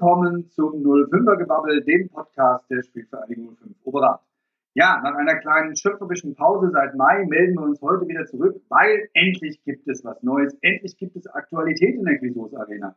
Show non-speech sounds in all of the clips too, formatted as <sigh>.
Willkommen zum 05er Gebabbel, dem Podcast der Spielvereinigung 05 Oberrat. Ja, nach einer kleinen schöpferischen Pause seit Mai melden wir uns heute wieder zurück, weil endlich gibt es was Neues, endlich gibt es Aktualität in der Grisos Arena.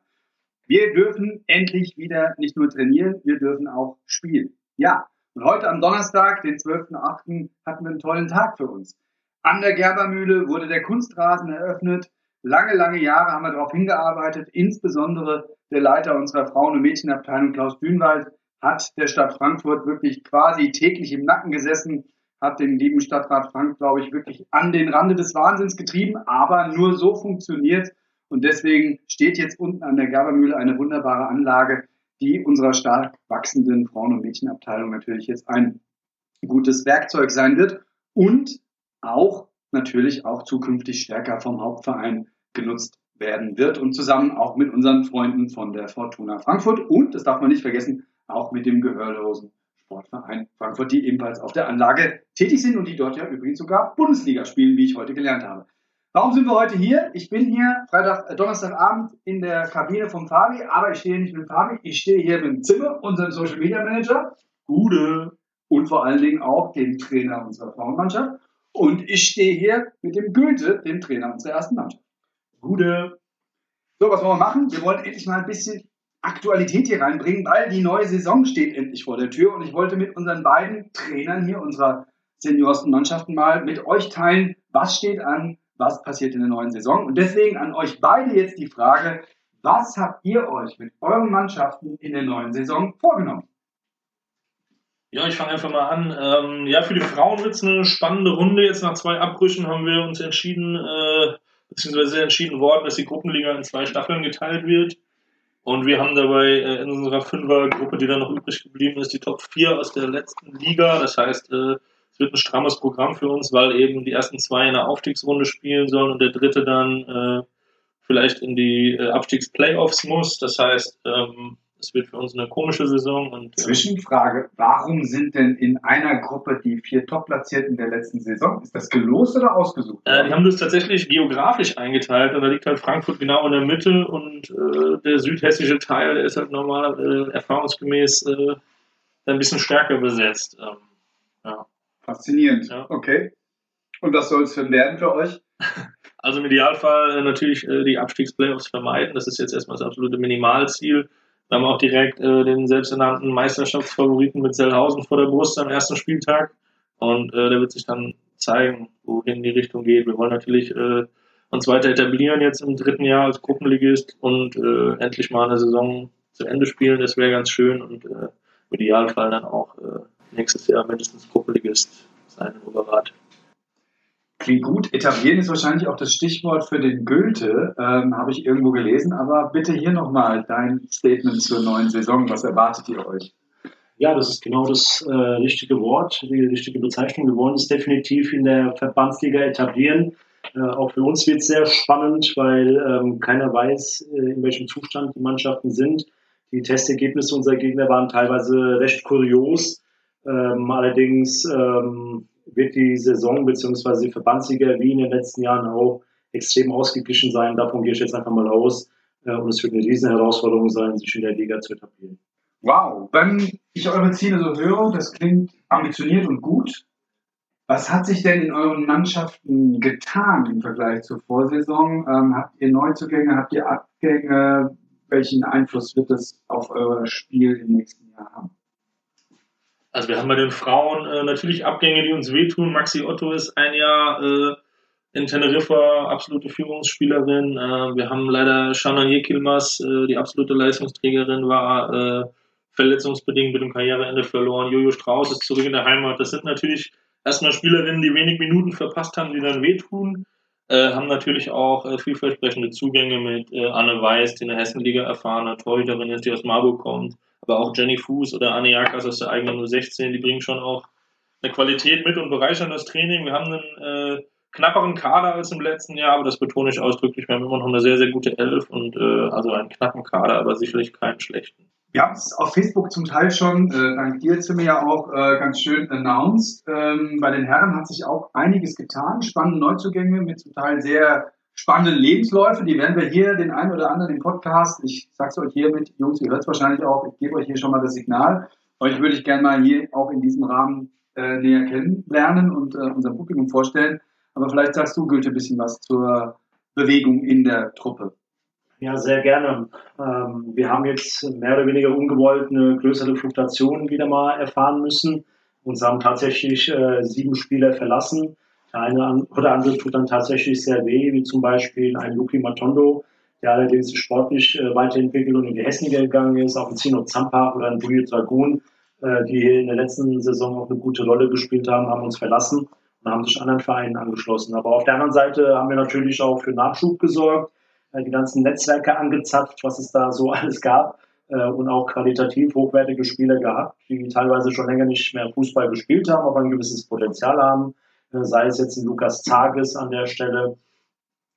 Wir dürfen endlich wieder nicht nur trainieren, wir dürfen auch spielen. Ja, und heute am Donnerstag, den 12.8., hatten wir einen tollen Tag für uns. An der Gerbermühle wurde der Kunstrasen eröffnet. Lange, lange Jahre haben wir darauf hingearbeitet. Insbesondere der Leiter unserer Frauen- und Mädchenabteilung, Klaus Dünwald, hat der Stadt Frankfurt wirklich quasi täglich im Nacken gesessen, hat den lieben Stadtrat Frank, glaube ich, wirklich an den Rande des Wahnsinns getrieben, aber nur so funktioniert. Und deswegen steht jetzt unten an der Gerbermühle eine wunderbare Anlage, die unserer stark wachsenden Frauen- und Mädchenabteilung natürlich jetzt ein gutes Werkzeug sein wird und auch natürlich auch zukünftig stärker vom Hauptverein genutzt werden wird und zusammen auch mit unseren Freunden von der Fortuna Frankfurt und, das darf man nicht vergessen, auch mit dem gehörlosen Sportverein Frankfurt, die ebenfalls auf der Anlage tätig sind und die dort ja übrigens sogar Bundesliga spielen, wie ich heute gelernt habe. Warum sind wir heute hier? Ich bin hier Freitag, äh, Donnerstagabend in der Kabine von Fabi, aber ich stehe nicht mit Fabi, ich stehe hier mit dem Zimmer, unserem Social Media Manager, Gude und vor allen Dingen auch dem Trainer unserer Frauenmannschaft. Und ich stehe hier mit dem Gülte, dem Trainer unserer ersten Mannschaft. Gute. So, was wollen wir machen? Wir wollen endlich mal ein bisschen Aktualität hier reinbringen, weil die neue Saison steht endlich vor der Tür und ich wollte mit unseren beiden Trainern hier unserer seniorsten Mannschaften mal mit euch teilen, was steht an, was passiert in der neuen Saison. Und deswegen an euch beide jetzt die Frage, was habt ihr euch mit euren Mannschaften in der neuen Saison vorgenommen? Ja, ich fange einfach mal an. Ähm, ja, für die Frauen wird es eine spannende Runde. Jetzt nach zwei Abbrüchen haben wir uns entschieden, äh, beziehungsweise entschieden worden, dass die Gruppenliga in zwei Staffeln geteilt wird. Und wir haben dabei äh, in unserer Fünfergruppe, die dann noch übrig geblieben ist, die Top 4 aus der letzten Liga. Das heißt, äh, es wird ein strammes Programm für uns, weil eben die ersten zwei in der Aufstiegsrunde spielen sollen und der dritte dann äh, vielleicht in die äh, Abstiegsplayoffs muss. Das heißt, ähm, es wird für uns eine komische Saison. Und, Zwischenfrage, warum sind denn in einer Gruppe die vier Top-Platzierten der letzten Saison? Ist das gelost oder ausgesucht? Äh, die haben das tatsächlich geografisch eingeteilt und da liegt halt Frankfurt genau in der Mitte und äh, der südhessische Teil ist halt normal äh, erfahrungsgemäß äh, ein bisschen stärker besetzt. Ähm, ja. Faszinierend. Ja. Okay. Und was soll es denn werden für euch? <laughs> Also im Idealfall äh, natürlich äh, die Abstiegsplayoffs vermeiden. Das ist jetzt erstmal das absolute Minimalziel. Wir haben auch direkt äh, den selbsternannten Meisterschaftsfavoriten mit Sellhausen vor der Brust am ersten Spieltag. Und äh, der wird sich dann zeigen, wohin die Richtung geht. Wir wollen natürlich äh, uns weiter etablieren jetzt im dritten Jahr als Gruppenligist und äh, endlich mal eine Saison zu Ende spielen. Das wäre ganz schön und äh, im Idealfall dann auch äh, nächstes Jahr mindestens Gruppenligist sein im Oberrat. Klingt gut. Etablieren ist wahrscheinlich auch das Stichwort für den Goethe, ähm, habe ich irgendwo gelesen. Aber bitte hier nochmal dein Statement zur neuen Saison. Was erwartet ihr euch? Ja, das ist genau das äh, richtige Wort, die richtige Bezeichnung. Wir wollen es definitiv in der Verbandsliga etablieren. Äh, auch für uns wird es sehr spannend, weil ähm, keiner weiß, äh, in welchem Zustand die Mannschaften sind. Die Testergebnisse unserer Gegner waren teilweise recht kurios. Ähm, allerdings ähm, wird die Saison bzw. die Verbandsliga wie in den letzten Jahren auch extrem ausgeglichen sein. Davon gehe ich jetzt einfach mal aus. Äh, und es wird eine riesen Herausforderung sein, sich in der Liga zu etablieren. Wow, wenn ich eure Ziele so höre, das klingt ambitioniert und gut. Was hat sich denn in euren Mannschaften getan im Vergleich zur Vorsaison? Ähm, habt ihr Neuzugänge, habt ihr Abgänge? Welchen Einfluss wird das auf euer Spiel im nächsten Jahr haben? Also wir haben bei den Frauen äh, natürlich Abgänge, die uns wehtun. Maxi Otto ist ein Jahr äh, in Teneriffa absolute Führungsspielerin. Äh, wir haben leider Shannon Yekilmas, äh, die absolute Leistungsträgerin, war äh, verletzungsbedingt mit dem Karriereende verloren. Jojo Strauß ist zurück in der Heimat. Das sind natürlich erstmal Spielerinnen, die wenig Minuten verpasst haben, die dann wehtun. Äh, haben natürlich auch äh, vielversprechende Zugänge mit äh, Anne Weiß, die in der Hessenliga erfahrene Torhüterin ist, die aus Marburg kommt aber auch Jenny Fuß oder Anne Jakas aus der eigenen U16, die bringen schon auch eine Qualität mit und bereichern das Training. Wir haben einen äh, knapperen Kader als im letzten Jahr, aber das betone ich ausdrücklich. Wir haben immer noch eine sehr, sehr gute Elf und äh, also einen knappen Kader, aber sicherlich keinen schlechten. Wir haben es auf Facebook zum Teil schon, äh, dank dir jetzt mir ja auch äh, ganz schön announced. Ähm, bei den Herren hat sich auch einiges getan, spannende Neuzugänge mit zum Teil sehr spannenden Lebensläufe. Die werden wir hier den einen oder anderen im Podcast, ich sag's euch hiermit, Jungs, ihr hört es wahrscheinlich auch, ich gebe euch hier schon mal das Signal. Euch würde ich gerne mal hier auch in diesem Rahmen äh, näher kennenlernen und äh, unserem Publikum vorstellen. Aber vielleicht sagst du, Goethe, ein bisschen was zur Bewegung in der Truppe. Ja, sehr gerne. Ähm, wir haben jetzt mehr oder weniger ungewollt eine größere Fluktuation wieder mal erfahren müssen. Uns haben tatsächlich äh, sieben Spieler verlassen. Der eine oder andere tut dann tatsächlich sehr weh, wie zum Beispiel ein Luki Matondo, der allerdings sportlich äh, weiterentwickelt und in die Hessliga gegangen ist, auch ein Zino Zampa oder ein Bujo Dragoon, äh, die in der letzten Saison auch eine gute Rolle gespielt haben, haben uns verlassen und haben sich anderen Vereinen angeschlossen. Aber auf der anderen Seite haben wir natürlich auch für Nachschub gesorgt, die ganzen Netzwerke angezapft, was es da so alles gab äh, und auch qualitativ hochwertige Spieler gehabt, die teilweise schon länger nicht mehr Fußball gespielt haben, aber ein gewisses Potenzial haben, äh, sei es jetzt ein Lukas Zages an der Stelle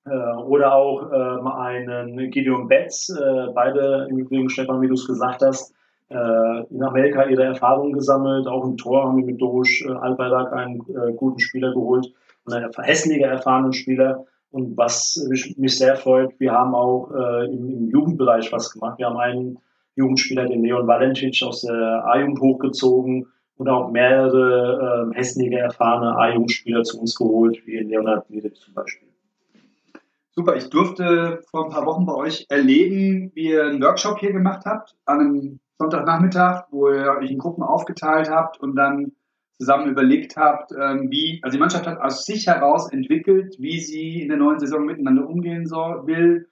oder auch ähm, einen Gideon Betz, beide im Übrigen, Stefan, wie du es gesagt hast, in Amerika ihre Erfahrungen gesammelt, auch im Tor haben wir mit Dorusch Albayrak einen guten Spieler geholt und einen hässlicher erfahrenen Spieler, und was mich sehr freut, wir haben auch äh, im, im, Jugendbereich was gemacht. Wir haben einen Jugendspieler, den Leon Valentic aus der A-Jugend hochgezogen und auch mehrere äh, Hesseniger erfahrene A-Jugendspieler zu uns geholt, wie Leonard Niede zum Beispiel. Super, ich durfte vor ein paar Wochen bei euch erleben, wie ihr einen Workshop hier gemacht habt, an einem Sonntagnachmittag, wo ihr euch in Gruppen aufgeteilt habt und dann zusammen überlegt habt, ähm, wie, also die Mannschaft hat aus sich heraus entwickelt, wie sie in der neuen Saison miteinander umgehen soll, will.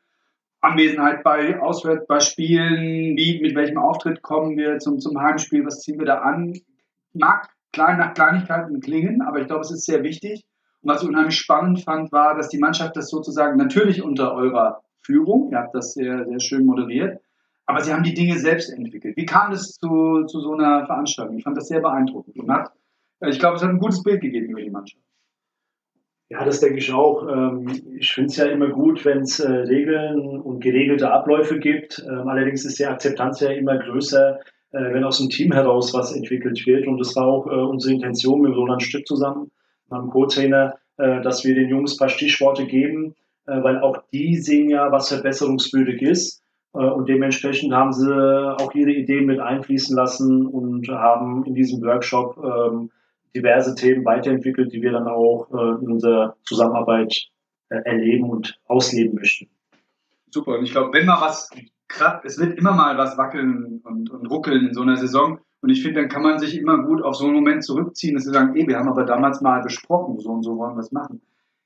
Anwesenheit bei Auswärts, bei Spielen, wie, mit welchem Auftritt kommen wir zum, zum Heimspiel, was ziehen wir da an? Mag klein nach Kleinigkeiten klingen, aber ich glaube, es ist sehr wichtig. Und was ich unheimlich spannend fand, war, dass die Mannschaft das sozusagen natürlich unter eurer Führung, ihr habt das sehr, sehr schön moderiert, aber sie haben die Dinge selbst entwickelt. Wie kam es zu, zu so einer Veranstaltung? Ich fand das sehr beeindruckend und hat ich glaube, es hat ein gutes Bild gegeben über die Mannschaft. Ja, das denke ich auch. Ähm, ich finde es ja immer gut, wenn es äh, Regeln und geregelte Abläufe gibt. Ähm, allerdings ist die Akzeptanz ja immer größer, äh, wenn aus dem Team heraus was entwickelt wird. Und das war auch äh, unsere Intention mit Roland Stück zusammen, meinem Co-Trainer, dass wir den Jungs ein paar Stichworte geben, weil auch die sehen ja, was verbesserungswürdig ist. Und dementsprechend haben sie auch ihre Ideen mit einfließen lassen und haben in diesem Workshop ähm, diverse Themen weiterentwickelt, die wir dann auch äh, in unserer Zusammenarbeit äh, erleben und ausleben möchten. Super. Und ich glaube, wenn mal was klappt, es wird immer mal was wackeln und, und ruckeln in so einer Saison. Und ich finde, dann kann man sich immer gut auf so einen Moment zurückziehen, dass sie sagen, ey, wir haben aber damals mal besprochen, so und so wollen wir es machen.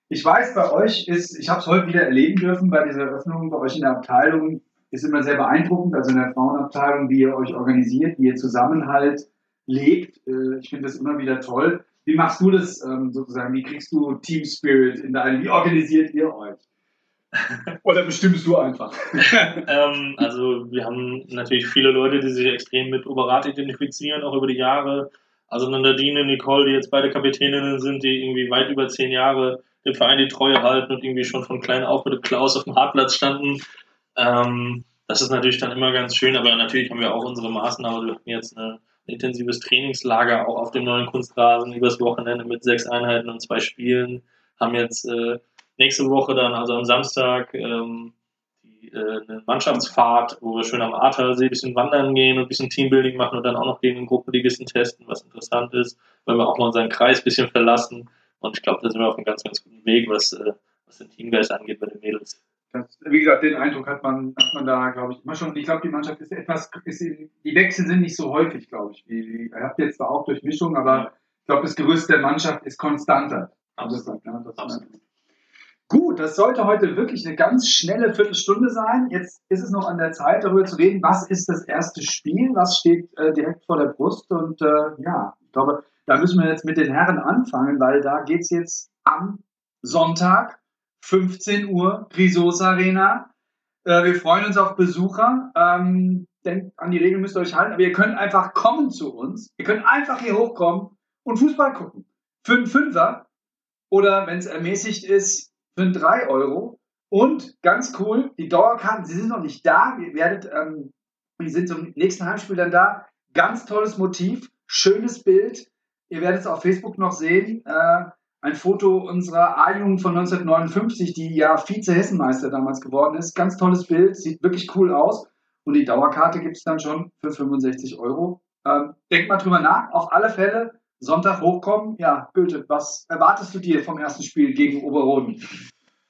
Ich weiß, bei euch ist, ich habe es heute wieder erleben dürfen bei dieser Eröffnung, bei euch in der Abteilung ist immer sehr beeindruckend, also in der Frauenabteilung, wie ihr euch organisiert, wie ihr Zusammenhalt lebt. Äh, ich finde das immer wieder toll. Wie machst du das ähm, sozusagen? Wie kriegst du Team Spirit in deinem, wie organisiert ihr euch? <laughs> Oder bestimmst du einfach? <laughs> ähm, also wir haben natürlich viele Leute, die sich extrem mit Oberat identifizieren, auch über die Jahre. Also Nadine, Nicole, die jetzt beide Kapitäninnen sind, die irgendwie weit über zehn Jahre dem Verein die Treue halten und irgendwie schon von klein auf mit Klaus auf dem Hartplatz standen. Ähm, das ist natürlich dann immer ganz schön, aber natürlich haben wir auch unsere Maßnahmen. Wir hatten jetzt eine intensives Trainingslager auch auf dem neuen Kunstrasen übers Wochenende mit sechs Einheiten und zwei Spielen. Haben jetzt äh, nächste Woche dann, also am Samstag, ähm, die, äh, eine Mannschaftsfahrt, wo wir schön am Ahrtalsee ein bisschen wandern gehen und ein bisschen Teambuilding machen und dann auch noch gegen den Gruppenligisten testen, was interessant ist, weil wir auch mal unseren Kreis ein bisschen verlassen. Und ich glaube, da sind wir auf einem ganz, ganz guten Weg, was, äh, was den Teamgeist angeht bei den Mädels. Das, wie gesagt, den Eindruck hat man, hat man da, glaube ich, immer schon. Ich glaube, die Mannschaft ist etwas, ist, die Wechsel sind nicht so häufig, glaube ich. Wie, ihr habt jetzt zwar auch durch Mischung, aber ich glaube, das Gerüst der Mannschaft ist konstanter. Absolut. Ja, das Absolut. Gut, das sollte heute wirklich eine ganz schnelle Viertelstunde sein. Jetzt ist es noch an der Zeit, darüber zu reden, was ist das erste Spiel, was steht äh, direkt vor der Brust. Und äh, ja, ich glaube, da müssen wir jetzt mit den Herren anfangen, weil da geht es jetzt am Sonntag 15 Uhr, Grisos Arena. Äh, wir freuen uns auf Besucher. Ähm, denkt an die Regeln müsst ihr euch halten, aber ihr könnt einfach kommen zu uns. Ihr könnt einfach hier hochkommen und Fußball gucken. Für einen Fünfer oder wenn es ermäßigt ist, für einen 3 Euro. Und ganz cool, die Dauerkarten, sie sind noch nicht da. Ihr werdet, ähm, die sind zum nächsten Heimspiel dann da. Ganz tolles Motiv, schönes Bild. Ihr werdet es auf Facebook noch sehen. Äh, ein Foto unserer A-Jugend von 1959, die ja Vize-Hessenmeister damals geworden ist. Ganz tolles Bild, sieht wirklich cool aus. Und die Dauerkarte gibt es dann schon für 65 Euro. Ähm, denk mal drüber nach. Auf alle Fälle Sonntag hochkommen. Ja, Goethe, was erwartest du dir vom ersten Spiel gegen Oberroden?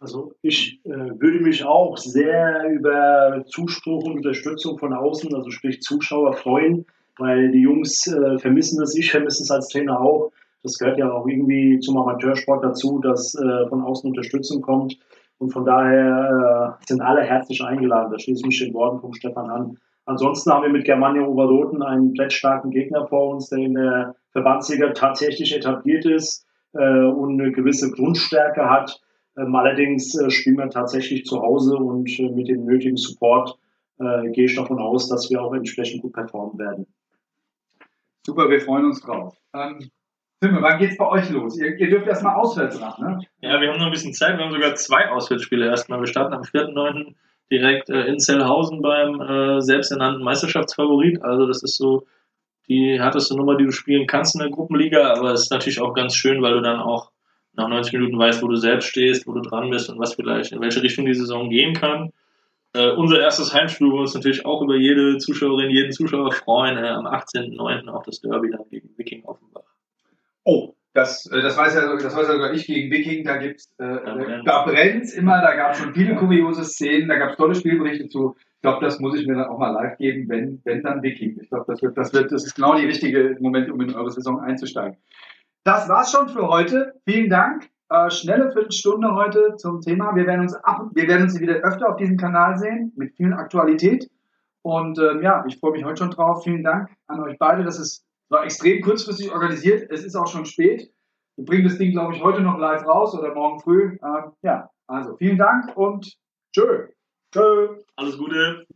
Also ich äh, würde mich auch sehr über Zuspruch und Unterstützung von außen, also sprich Zuschauer, freuen, weil die Jungs äh, vermissen es, ich vermisse es als Trainer auch. Das gehört ja auch irgendwie zum Amateursport dazu, dass äh, von außen Unterstützung kommt. Und von daher äh, sind alle herzlich eingeladen. Da schließe ich mich den Worten vom Stefan an. Ansonsten haben wir mit Germania Oberroten einen plättstarken Gegner vor uns, der in der Verbandsliga tatsächlich etabliert ist äh, und eine gewisse Grundstärke hat. Ähm, allerdings äh, spielen wir tatsächlich zu Hause und äh, mit dem nötigen Support äh, gehe ich davon aus, dass wir auch entsprechend gut performen werden. Super, wir freuen uns drauf. Ähm, Timme, wann geht's bei euch los? Ihr, ihr dürft erstmal auswärts ran, ne? Ja, wir haben noch ein bisschen Zeit. Wir haben sogar zwei Auswärtsspiele erstmal. Wir starten am 4.9. direkt äh, in Zellhausen beim äh, selbsternannten Meisterschaftsfavorit. Also das ist so die härteste Nummer, die du spielen kannst in der Gruppenliga. Aber es ist natürlich auch ganz schön, weil du dann auch nach 90 Minuten weißt, wo du selbst stehst, wo du dran bist und was vielleicht, in welche Richtung die Saison gehen kann. Äh, unser erstes Heimspiel, wo wir uns natürlich auch über jede Zuschauerin, jeden Zuschauer freuen, äh, am 18.09. auch das Derby dann gegen Viking Offenbach. Oh, das, äh, das, weiß ja, das weiß ja sogar ich gegen Viking, da gibt's, äh, da brennt immer, da gab es schon viele kuriose Szenen, da gab es tolle Spielberichte zu. Ich glaube, das muss ich mir dann auch mal live geben, wenn, wenn dann Viking. Ich glaube, das wird, das wird, das ist genau die richtige Moment, um in eure Saison einzusteigen. Das war's schon für heute. Vielen Dank. Äh, schnelle Viertelstunde heute zum Thema. Wir werden uns ab, wir werden uns wieder öfter auf diesem Kanal sehen mit viel Aktualität. Und ähm, ja, ich freue mich heute schon drauf. Vielen Dank an euch beide. Das ist war extrem kurzfristig organisiert. Es ist auch schon spät. Wir bringen das Ding, glaube ich, heute noch live raus oder morgen früh. Ähm, ja, also vielen Dank und tschö. Tschö. Alles Gute.